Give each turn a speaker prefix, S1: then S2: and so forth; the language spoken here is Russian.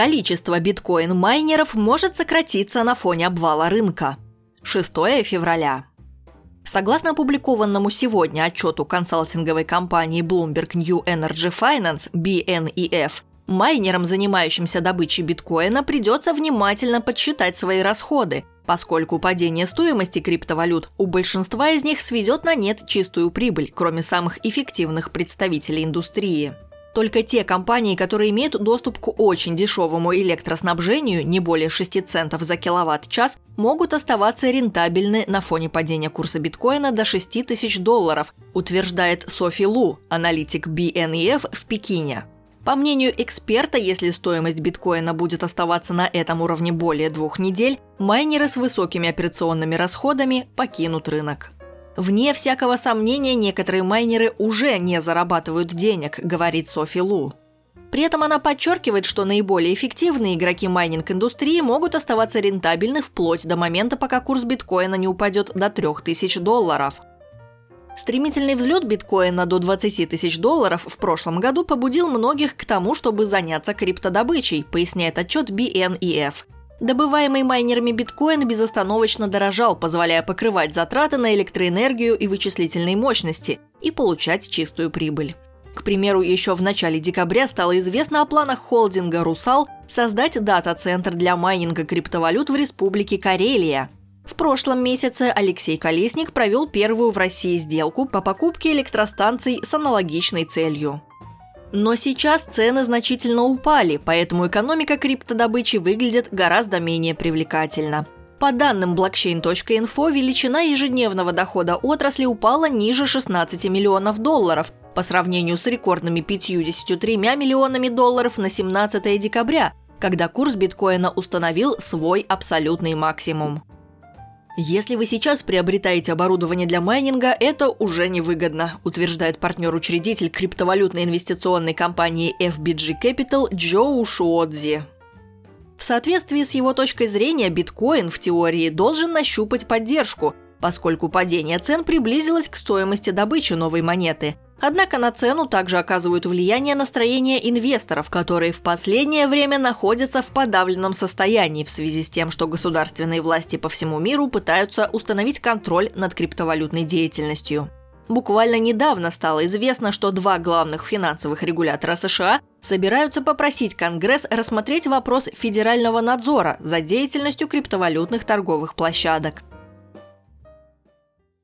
S1: Количество биткоин-майнеров может сократиться на фоне обвала рынка. 6 февраля. Согласно опубликованному сегодня отчету консалтинговой компании Bloomberg New Energy Finance BNEF, майнерам, занимающимся добычей биткоина, придется внимательно подсчитать свои расходы, поскольку падение стоимости криптовалют у большинства из них сведет на нет чистую прибыль, кроме самых эффективных представителей индустрии. Только те компании, которые имеют доступ к очень дешевому электроснабжению, не более 6 центов за киловатт-час, могут оставаться рентабельны на фоне падения курса биткоина до 6 тысяч долларов, утверждает Софи Лу, аналитик BNEF в Пекине. По мнению эксперта, если стоимость биткоина будет оставаться на этом уровне более двух недель, майнеры с высокими операционными расходами покинут рынок. Вне всякого сомнения, некоторые майнеры уже не зарабатывают денег, говорит Софи Лу. При этом она подчеркивает, что наиболее эффективные игроки майнинг-индустрии могут оставаться рентабельны вплоть до момента, пока курс биткоина не упадет до 3000 долларов. Стремительный взлет биткоина до 20 тысяч долларов в прошлом году побудил многих к тому, чтобы заняться криптодобычей, поясняет отчет BNEF. Добываемый майнерами биткоин безостановочно дорожал, позволяя покрывать затраты на электроэнергию и вычислительные мощности и получать чистую прибыль. К примеру, еще в начале декабря стало известно о планах холдинга «Русал» создать дата-центр для майнинга криптовалют в Республике Карелия. В прошлом месяце Алексей Колесник провел первую в России сделку по покупке электростанций с аналогичной целью. Но сейчас цены значительно упали, поэтому экономика криптодобычи выглядит гораздо менее привлекательно. По данным blockchain.info, величина ежедневного дохода отрасли упала ниже 16 миллионов долларов по сравнению с рекордными 53 миллионами долларов на 17 декабря, когда курс биткоина установил свой абсолютный максимум. Если вы сейчас приобретаете оборудование для майнинга, это уже невыгодно, утверждает партнер-учредитель криптовалютной инвестиционной компании FBG Capital Джоу Шуодзи. В соответствии с его точкой зрения, биткоин в теории должен нащупать поддержку, поскольку падение цен приблизилось к стоимости добычи новой монеты – Однако на цену также оказывают влияние настроения инвесторов, которые в последнее время находятся в подавленном состоянии в связи с тем, что государственные власти по всему миру пытаются установить контроль над криптовалютной деятельностью. Буквально недавно стало известно, что два главных финансовых регулятора США собираются попросить Конгресс рассмотреть вопрос федерального надзора за деятельностью криптовалютных торговых площадок.